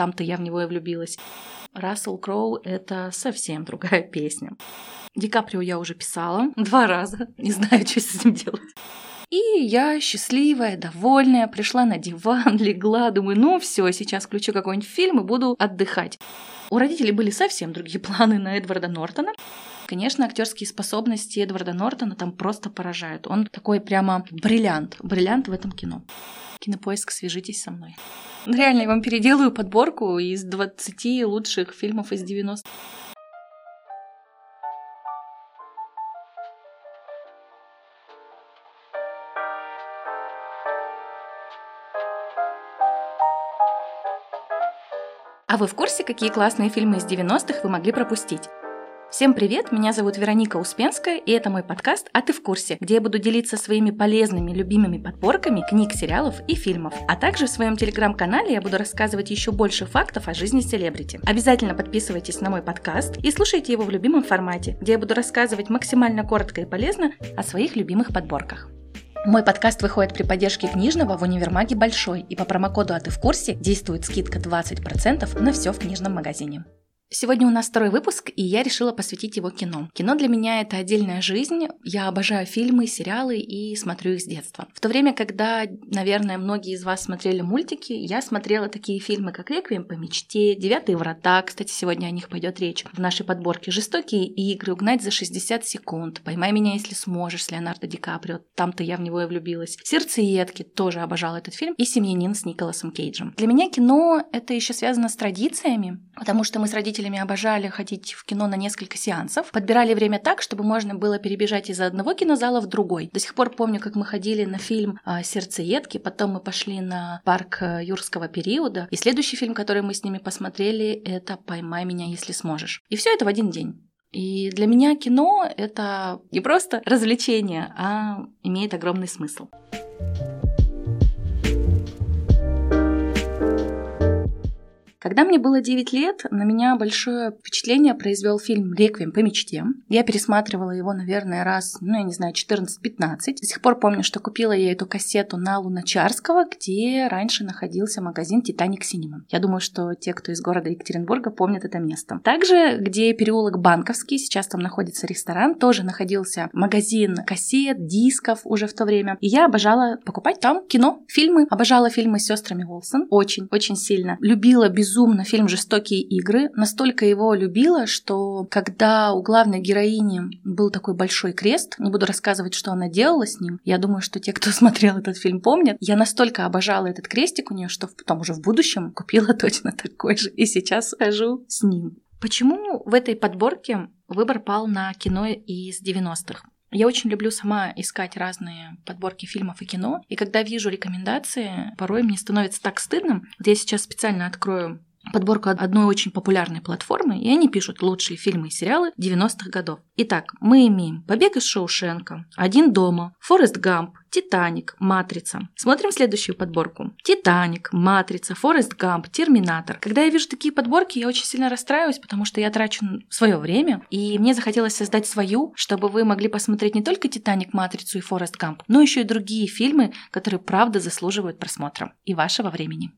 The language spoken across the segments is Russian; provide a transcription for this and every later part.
там-то я в него и влюбилась. Рассел Кроу — это совсем другая песня. Ди Каприо я уже писала два раза, не знаю, что с этим делать. И я счастливая, довольная, пришла на диван, легла, думаю, ну все, сейчас включу какой-нибудь фильм и буду отдыхать. У родителей были совсем другие планы на Эдварда Нортона. Конечно, актерские способности Эдварда Нортона там просто поражают. Он такой прямо бриллиант, бриллиант в этом кино. Кинопоиск, свяжитесь со мной. Реально, я вам переделаю подборку из 20 лучших фильмов из 90 А вы в курсе, какие классные фильмы из 90-х вы могли пропустить? Всем привет, меня зовут Вероника Успенская, и это мой подкаст «А ты в курсе?», где я буду делиться своими полезными, любимыми подборками книг, сериалов и фильмов. А также в своем телеграм-канале я буду рассказывать еще больше фактов о жизни селебрити. Обязательно подписывайтесь на мой подкаст и слушайте его в любимом формате, где я буду рассказывать максимально коротко и полезно о своих любимых подборках. Мой подкаст выходит при поддержке книжного в универмаге «Большой», и по промокоду «А ты в курсе» действует скидка 20% на все в книжном магазине. Сегодня у нас второй выпуск, и я решила посвятить его кино. Кино для меня это отдельная жизнь. Я обожаю фильмы, сериалы и смотрю их с детства. В то время, когда, наверное, многие из вас смотрели мультики, я смотрела такие фильмы, как «Реквием по мечте», «Девятые врата», кстати, сегодня о них пойдет речь в нашей подборке, «Жестокие игры», «Угнать за 60 секунд», «Поймай меня, если сможешь» с Леонардо Ди Каприо, там-то я в него и влюбилась. «Сердцеедки», тоже обожала этот фильм, и «Семьянин» с Николасом Кейджем. Для меня кино это еще связано с традициями, потому что мы с родителями родителями обожали ходить в кино на несколько сеансов. Подбирали время так, чтобы можно было перебежать из одного кинозала в другой. До сих пор помню, как мы ходили на фильм а, «Сердцеедки», потом мы пошли на парк э, юрского периода. И следующий фильм, который мы с ними посмотрели, это «Поймай меня, если сможешь». И все это в один день. И для меня кино — это не просто развлечение, а имеет огромный смысл. Когда мне было 9 лет, на меня большое впечатление произвел фильм «Реквием по мечте». Я пересматривала его, наверное, раз, ну, я не знаю, 14-15. До сих пор помню, что купила я эту кассету на Луначарского, где раньше находился магазин «Титаник Синема». Я думаю, что те, кто из города Екатеринбурга, помнят это место. Также, где переулок Банковский, сейчас там находится ресторан, тоже находился магазин кассет, дисков уже в то время. И я обожала покупать там кино, фильмы. Обожала фильмы с сестрами Уолсон. Очень, очень сильно. Любила без безумно фильм «Жестокие игры». Настолько его любила, что когда у главной героини был такой большой крест, не буду рассказывать, что она делала с ним, я думаю, что те, кто смотрел этот фильм, помнят, я настолько обожала этот крестик у нее, что потом уже в будущем купила точно такой же, и сейчас хожу с ним. Почему в этой подборке выбор пал на кино из 90-х? Я очень люблю сама искать разные подборки фильмов и кино, и когда вижу рекомендации, порой мне становится так стыдно. Вот я сейчас специально открою подборку одной очень популярной платформы, и они пишут лучшие фильмы и сериалы 90-х годов. Итак, мы имеем «Побег из Шоушенка», «Один дома», «Форест Гамп», «Титаник», «Матрица». Смотрим следующую подборку. «Титаник», «Матрица», «Форест Гамп», «Терминатор». Когда я вижу такие подборки, я очень сильно расстраиваюсь, потому что я трачу свое время, и мне захотелось создать свою, чтобы вы могли посмотреть не только «Титаник», «Матрицу» и «Форест Гамп», но еще и другие фильмы, которые правда заслуживают просмотра и вашего времени.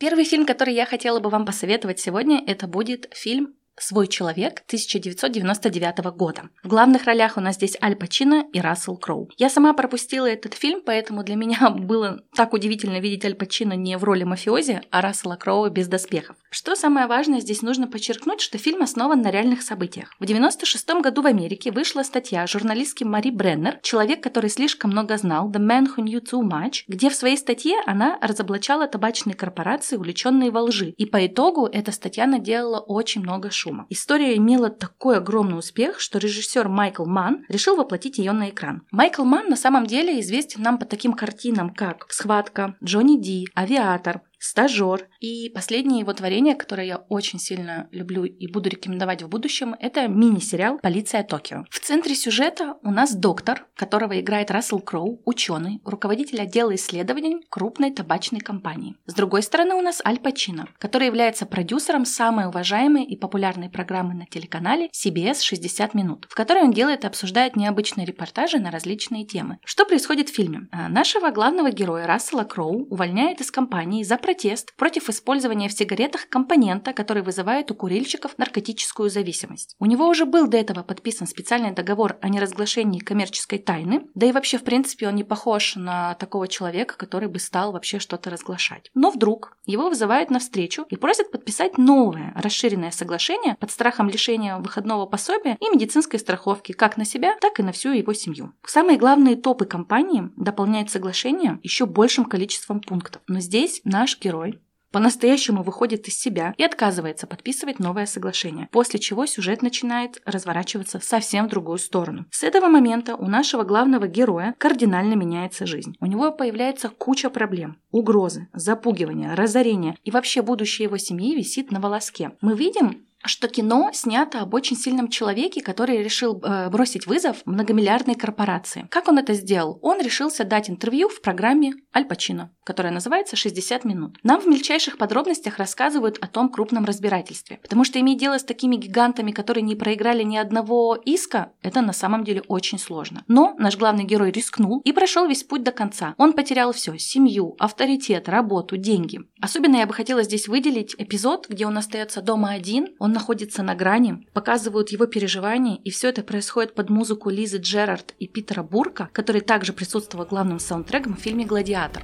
Первый фильм, который я хотела бы вам посоветовать сегодня, это будет фильм «Свой человек» 1999 года. В главных ролях у нас здесь Аль Пачино и Рассел Кроу. Я сама пропустила этот фильм, поэтому для меня было так удивительно видеть Аль Пачино не в роли мафиози, а Рассела Кроу без доспехов. Что самое важное, здесь нужно подчеркнуть, что фильм основан на реальных событиях. В 96 году в Америке вышла статья журналистки Мари Бреннер «Человек, который слишком много знал» «The Man Who Knew Too Much», где в своей статье она разоблачала табачные корпорации, увлеченные во лжи. И по итогу эта статья наделала очень много шума шума. История имела такой огромный успех, что режиссер Майкл Манн решил воплотить ее на экран. Майкл Манн на самом деле известен нам по таким картинам, как «Схватка», «Джонни Ди», «Авиатор», стажер. И последнее его творение, которое я очень сильно люблю и буду рекомендовать в будущем, это мини-сериал «Полиция Токио». В центре сюжета у нас доктор, которого играет Рассел Кроу, ученый, руководитель отдела исследований крупной табачной компании. С другой стороны у нас Аль Пачино, который является продюсером самой уважаемой и популярной программы на телеканале CBS «60 минут», в которой он делает и обсуждает необычные репортажи на различные темы. Что происходит в фильме? А, нашего главного героя Рассела Кроу увольняют из компании за протест против использования в сигаретах компонента, который вызывает у курильщиков наркотическую зависимость. У него уже был до этого подписан специальный договор о неразглашении коммерческой тайны, да и вообще, в принципе, он не похож на такого человека, который бы стал вообще что-то разглашать. Но вдруг его вызывают на встречу и просят подписать новое расширенное соглашение под страхом лишения выходного пособия и медицинской страховки как на себя, так и на всю его семью. Самые главные топы компании дополняют соглашение еще большим количеством пунктов. Но здесь наш герой по-настоящему выходит из себя и отказывается подписывать новое соглашение, после чего сюжет начинает разворачиваться совсем в другую сторону. С этого момента у нашего главного героя кардинально меняется жизнь. У него появляется куча проблем, угрозы, запугивания, разорения и вообще будущее его семьи висит на волоске. Мы видим что кино снято об очень сильном человеке, который решил э, бросить вызов многомиллиардной корпорации. Как он это сделал? Он решился дать интервью в программе Аль Пачино, которая называется «60 минут». Нам в мельчайших подробностях рассказывают о том крупном разбирательстве, потому что иметь дело с такими гигантами, которые не проиграли ни одного иска, это на самом деле очень сложно. Но наш главный герой рискнул и прошел весь путь до конца. Он потерял все – семью, авторитет, работу, деньги. Особенно я бы хотела здесь выделить эпизод, где он остается дома один, он находится на грани, показывают его переживания, и все это происходит под музыку Лизы Джерард и Питера Бурка, который также присутствовал главным саундтреком в фильме «Гладиатор».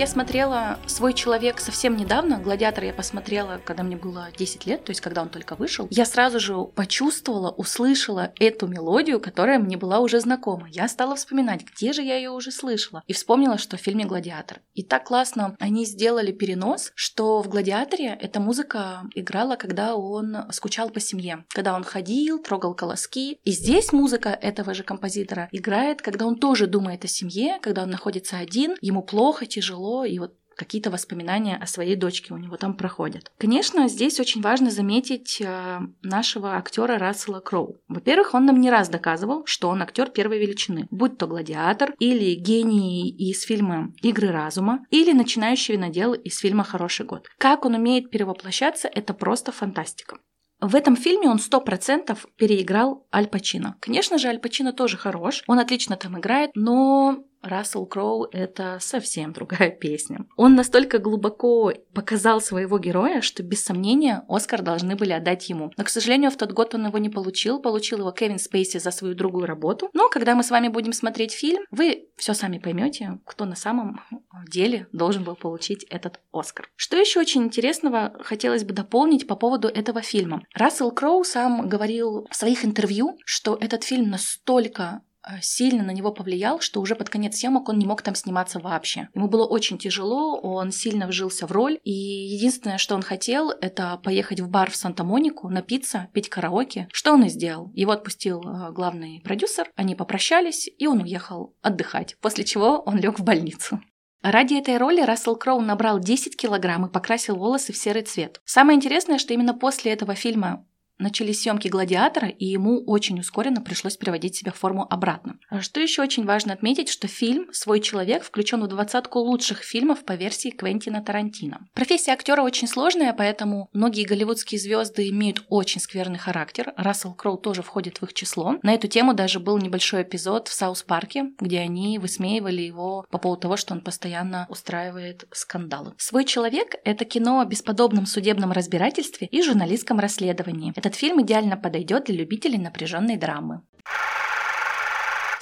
Я смотрела «Свой человек» совсем недавно. «Гладиатор» я посмотрела, когда мне было 10 лет, то есть когда он только вышел. Я сразу же почувствовала, услышала эту мелодию, которая мне была уже знакома. Я стала вспоминать, где же я ее уже слышала. И вспомнила, что в фильме «Гладиатор». И так классно они сделали перенос, что в «Гладиаторе» эта музыка играла, когда он скучал по семье. Когда он ходил, трогал колоски. И здесь музыка этого же композитора играет, когда он тоже думает о семье, когда он находится один, ему плохо, тяжело, тяжело, и вот какие-то воспоминания о своей дочке у него там проходят. Конечно, здесь очень важно заметить э, нашего актера Рассела Кроу. Во-первых, он нам не раз доказывал, что он актер первой величины, будь то гладиатор или гений из фильма «Игры разума» или начинающий винодел из фильма «Хороший год». Как он умеет перевоплощаться, это просто фантастика. В этом фильме он сто процентов переиграл Аль Пачино. Конечно же, Аль Пачино тоже хорош, он отлично там играет, но Рассел Кроу — это совсем другая песня. Он настолько глубоко показал своего героя, что без сомнения Оскар должны были отдать ему. Но, к сожалению, в тот год он его не получил. Получил его Кевин Спейси за свою другую работу. Но когда мы с вами будем смотреть фильм, вы все сами поймете, кто на самом деле должен был получить этот Оскар. Что еще очень интересного хотелось бы дополнить по поводу этого фильма. Рассел Кроу сам говорил в своих интервью, что этот фильм настолько сильно на него повлиял, что уже под конец съемок он не мог там сниматься вообще. Ему было очень тяжело, он сильно вжился в роль, и единственное, что он хотел, это поехать в бар в Санта-Монику, напиться, петь караоке. Что он и сделал. Его отпустил э, главный продюсер, они попрощались, и он уехал отдыхать, после чего он лег в больницу. Ради этой роли Рассел Кроу набрал 10 килограмм и покрасил волосы в серый цвет. Самое интересное, что именно после этого фильма начались съемки «Гладиатора», и ему очень ускоренно пришлось переводить себя в форму обратно. А что еще очень важно отметить, что фильм «Свой человек» включен в двадцатку лучших фильмов по версии Квентина Тарантино. Профессия актера очень сложная, поэтому многие голливудские звезды имеют очень скверный характер. Рассел Кроу тоже входит в их число. На эту тему даже был небольшой эпизод в Саус-парке, где они высмеивали его по поводу того, что он постоянно устраивает скандалы. «Свой человек» — это кино о бесподобном судебном разбирательстве и журналистском расследовании. Это этот фильм идеально подойдет для любителей напряженной драмы.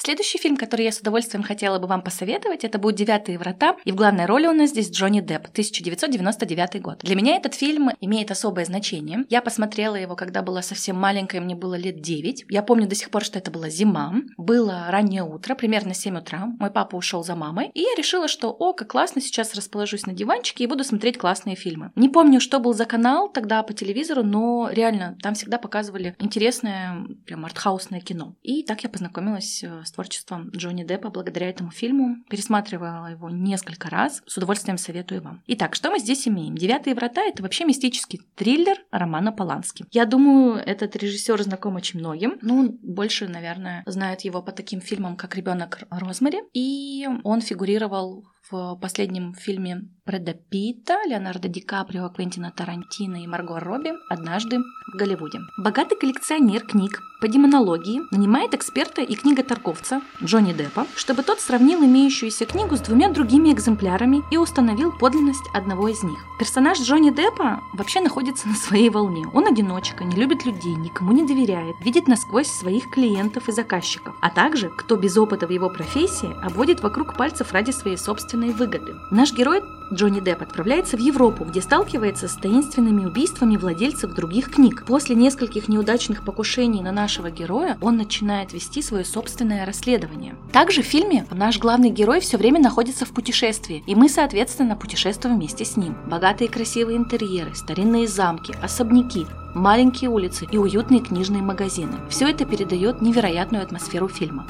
Следующий фильм, который я с удовольствием хотела бы вам посоветовать, это будет «Девятые врата», и в главной роли у нас здесь Джонни Депп, 1999 год. Для меня этот фильм имеет особое значение. Я посмотрела его, когда была совсем маленькая, мне было лет 9. Я помню до сих пор, что это была зима, было раннее утро, примерно 7 утра. Мой папа ушел за мамой, и я решила, что, о, как классно, сейчас расположусь на диванчике и буду смотреть классные фильмы. Не помню, что был за канал тогда по телевизору, но реально там всегда показывали интересное, прям артхаусное кино. И так я познакомилась э, с творчеством Джонни Деппа благодаря этому фильму. Пересматривала его несколько раз. С удовольствием советую вам. Итак, что мы здесь имеем? «Девятые врата» — это вообще мистический триллер Романа Полански. Я думаю, этот режиссер знаком очень многим. Ну, больше, наверное, знают его по таким фильмам, как «Ребенок Розмари». И он фигурировал в последнем фильме Брэда Питта, Леонардо Ди Каприо, Квентина Тарантино и Марго Робби «Однажды в Голливуде». Богатый коллекционер книг по демонологии нанимает эксперта и книготорговца Джонни Деппа, чтобы тот сравнил имеющуюся книгу с двумя другими экземплярами и установил подлинность одного из них. Персонаж Джонни Деппа вообще находится на своей волне. Он одиночка, не любит людей, никому не доверяет, видит насквозь своих клиентов и заказчиков, а также, кто без опыта в его профессии, обводит вокруг пальцев ради своей собственной выгоды. Наш герой Джонни Депп отправляется в Европу, где сталкивается с таинственными убийствами владельцев других книг. После нескольких неудачных покушений на нашего героя он начинает вести свое собственное расследование. Также в фильме наш главный герой все время находится в путешествии, и мы, соответственно, путешествуем вместе с ним. Богатые красивые интерьеры, старинные замки, особняки, маленькие улицы и уютные книжные магазины. Все это передает невероятную атмосферу фильма.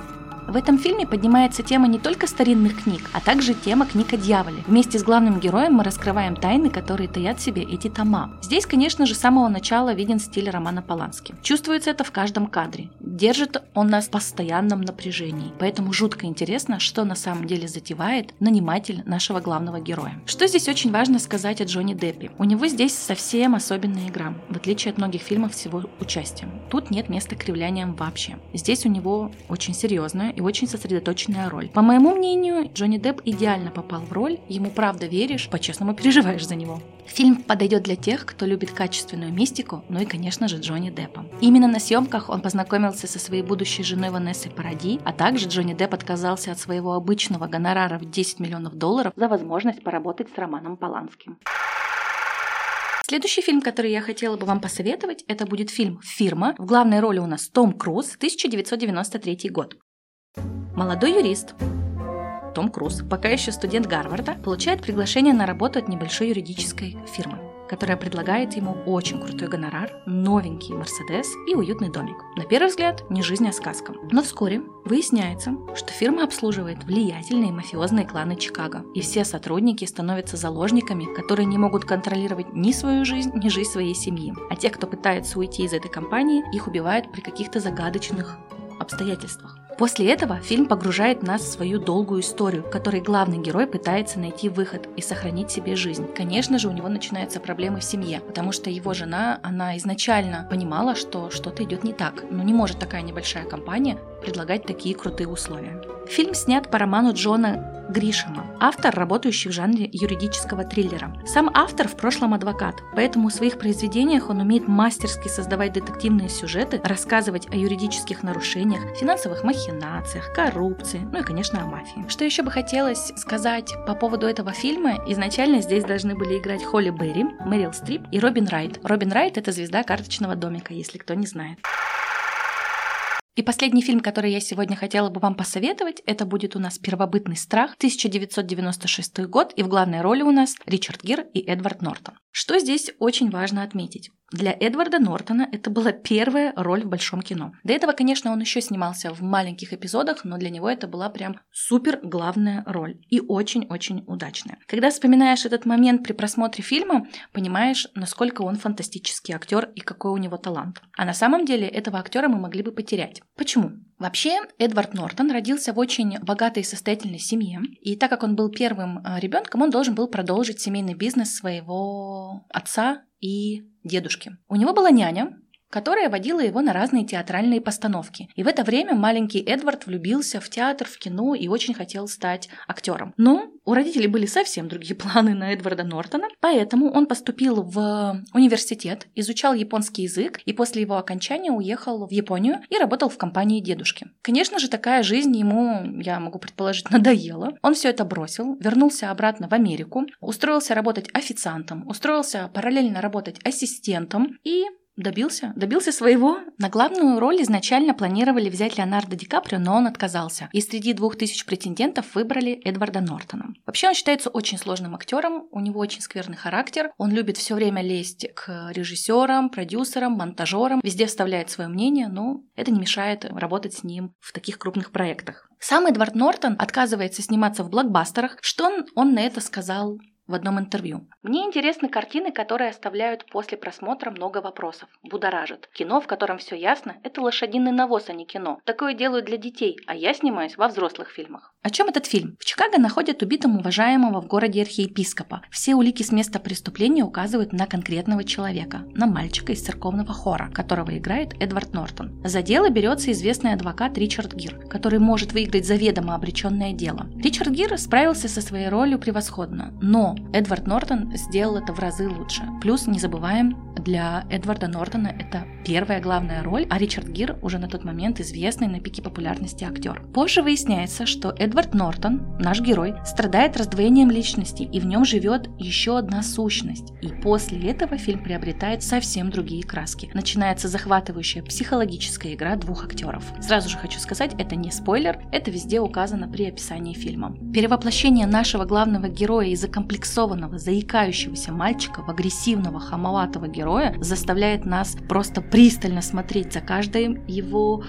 В этом фильме поднимается тема не только старинных книг, а также тема книг о дьяволе. Вместе с главным героем мы раскрываем тайны, которые таят в себе эти тома. Здесь, конечно же, с самого начала виден стиль романа Полански. Чувствуется это в каждом кадре. Держит он нас в постоянном напряжении. Поэтому жутко интересно, что на самом деле затевает наниматель нашего главного героя. Что здесь очень важно сказать о Джонни Деппе? У него здесь совсем особенная игра, в отличие от многих фильмов с его участием. Тут нет места кривляниям вообще. Здесь у него очень серьезная и очень сосредоточенная роль. По моему мнению, Джонни Депп идеально попал в роль, ему правда веришь, по-честному переживаешь за него. Фильм подойдет для тех, кто любит качественную мистику, ну и, конечно же, Джонни Деппа. Именно на съемках он познакомился со своей будущей женой Ванессой Паради, а также Джонни Депп отказался от своего обычного гонорара в 10 миллионов долларов за возможность поработать с Романом Поланским. Следующий фильм, который я хотела бы вам посоветовать, это будет фильм «Фирма». В главной роли у нас Том Круз, 1993 год. Молодой юрист Том Круз, пока еще студент Гарварда, получает приглашение на работу от небольшой юридической фирмы которая предлагает ему очень крутой гонорар, новенький Мерседес и уютный домик. На первый взгляд, не жизнь, а сказка. Но вскоре выясняется, что фирма обслуживает влиятельные мафиозные кланы Чикаго, и все сотрудники становятся заложниками, которые не могут контролировать ни свою жизнь, ни жизнь своей семьи. А те, кто пытается уйти из этой компании, их убивают при каких-то загадочных обстоятельствах. После этого фильм погружает нас в свою долгую историю, в которой главный герой пытается найти выход и сохранить себе жизнь. Конечно же, у него начинаются проблемы в семье, потому что его жена, она изначально понимала, что что-то идет не так. Но не может такая небольшая компания предлагать такие крутые условия. Фильм снят по роману Джона Гришема, автор, работающий в жанре юридического триллера. Сам автор в прошлом адвокат, поэтому в своих произведениях он умеет мастерски создавать детективные сюжеты, рассказывать о юридических нарушениях, финансовых махинациях, коррупции, ну и, конечно, о мафии. Что еще бы хотелось сказать по поводу этого фильма? Изначально здесь должны были играть Холли Берри, Мэрил Стрип и Робин Райт. Робин Райт – это звезда карточного домика, если кто не знает. И последний фильм, который я сегодня хотела бы вам посоветовать, это будет у нас «Первобытный страх», 1996 год, и в главной роли у нас Ричард Гир и Эдвард Нортон. Что здесь очень важно отметить? Для Эдварда Нортона это была первая роль в большом кино. До этого, конечно, он еще снимался в маленьких эпизодах, но для него это была прям супер главная роль и очень-очень удачная. Когда вспоминаешь этот момент при просмотре фильма, понимаешь, насколько он фантастический актер и какой у него талант. А на самом деле этого актера мы могли бы потерять. Почему? Вообще, Эдвард Нортон родился в очень богатой и состоятельной семье, и так как он был первым а, ребенком, он должен был продолжить семейный бизнес своего отца и дедушки. У него была няня, которая водила его на разные театральные постановки. И в это время маленький Эдвард влюбился в театр, в кино и очень хотел стать актером. Но у родителей были совсем другие планы на Эдварда Нортона, поэтому он поступил в университет, изучал японский язык и после его окончания уехал в Японию и работал в компании дедушки. Конечно же, такая жизнь ему, я могу предположить, надоела. Он все это бросил, вернулся обратно в Америку, устроился работать официантом, устроился параллельно работать ассистентом и добился, добился своего. На главную роль изначально планировали взять Леонардо Ди Каприо, но он отказался. И среди двух тысяч претендентов выбрали Эдварда Нортона. Вообще он считается очень сложным актером, у него очень скверный характер, он любит все время лезть к режиссерам, продюсерам, монтажерам, везде вставляет свое мнение, но это не мешает работать с ним в таких крупных проектах. Сам Эдвард Нортон отказывается сниматься в блокбастерах, что он, он на это сказал в одном интервью. Мне интересны картины, которые оставляют после просмотра много вопросов, будоражат. Кино, в котором все ясно, это лошадиный навоз, а не кино. Такое делают для детей, а я снимаюсь во взрослых фильмах. О чем этот фильм? В Чикаго находят убитым уважаемого в городе архиепископа. Все улики с места преступления указывают на конкретного человека, на мальчика из церковного хора, которого играет Эдвард Нортон. За дело берется известный адвокат Ричард Гир, который может выиграть заведомо обреченное дело. Ричард Гир справился со своей ролью превосходно, но Эдвард Нортон сделал это в разы лучше. Плюс не забываем, для Эдварда Нортона это первая главная роль, а Ричард Гир уже на тот момент известный на пике популярности актер. Позже выясняется, что Эдвард Нортон, наш герой, страдает раздвоением личности, и в нем живет еще одна сущность. И после этого фильм приобретает совсем другие краски. Начинается захватывающая психологическая игра двух актеров. Сразу же хочу сказать, это не спойлер, это везде указано при описании фильма. Перевоплощение нашего главного героя из закомплексованного, заикающегося мальчика в агрессивного, хамоватого героя заставляет нас просто пристально смотреть за каждым его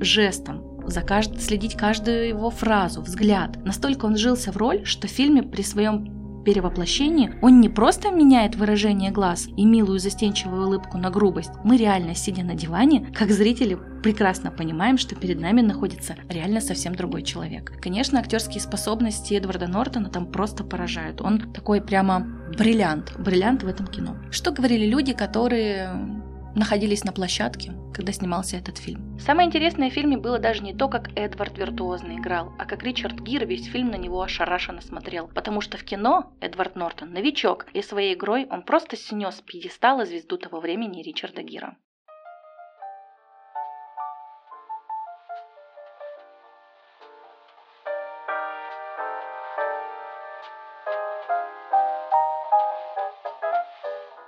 жестом, за кажд... следить каждую его фразу, взгляд. Настолько он жился в роль, что в фильме при своем перевоплощении он не просто меняет выражение глаз и милую застенчивую улыбку на грубость. Мы реально, сидя на диване, как зрители, прекрасно понимаем, что перед нами находится реально совсем другой человек. Конечно, актерские способности Эдварда Нортона там просто поражают. Он такой прямо бриллиант, бриллиант в этом кино. Что говорили люди, которые находились на площадке, когда снимался этот фильм. Самое интересное в фильме было даже не то, как Эдвард виртуозно играл, а как Ричард Гир весь фильм на него ошарашенно смотрел. Потому что в кино Эдвард Нортон новичок, и своей игрой он просто снес пьедестала звезду того времени Ричарда Гира.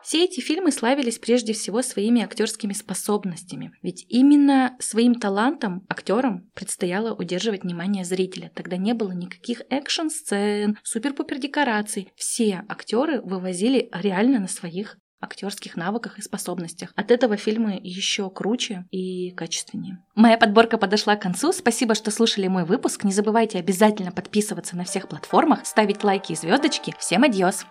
Все эти фильмы славились прежде всего своими актерскими способностями, ведь именно своим талантом актерам предстояло удерживать внимание зрителя. Тогда не было никаких экшн-сцен, супер-пупер декораций. Все актеры вывозили реально на своих актерских навыках и способностях. От этого фильмы еще круче и качественнее. Моя подборка подошла к концу. Спасибо, что слушали мой выпуск. Не забывайте обязательно подписываться на всех платформах, ставить лайки и звездочки. Всем adiós!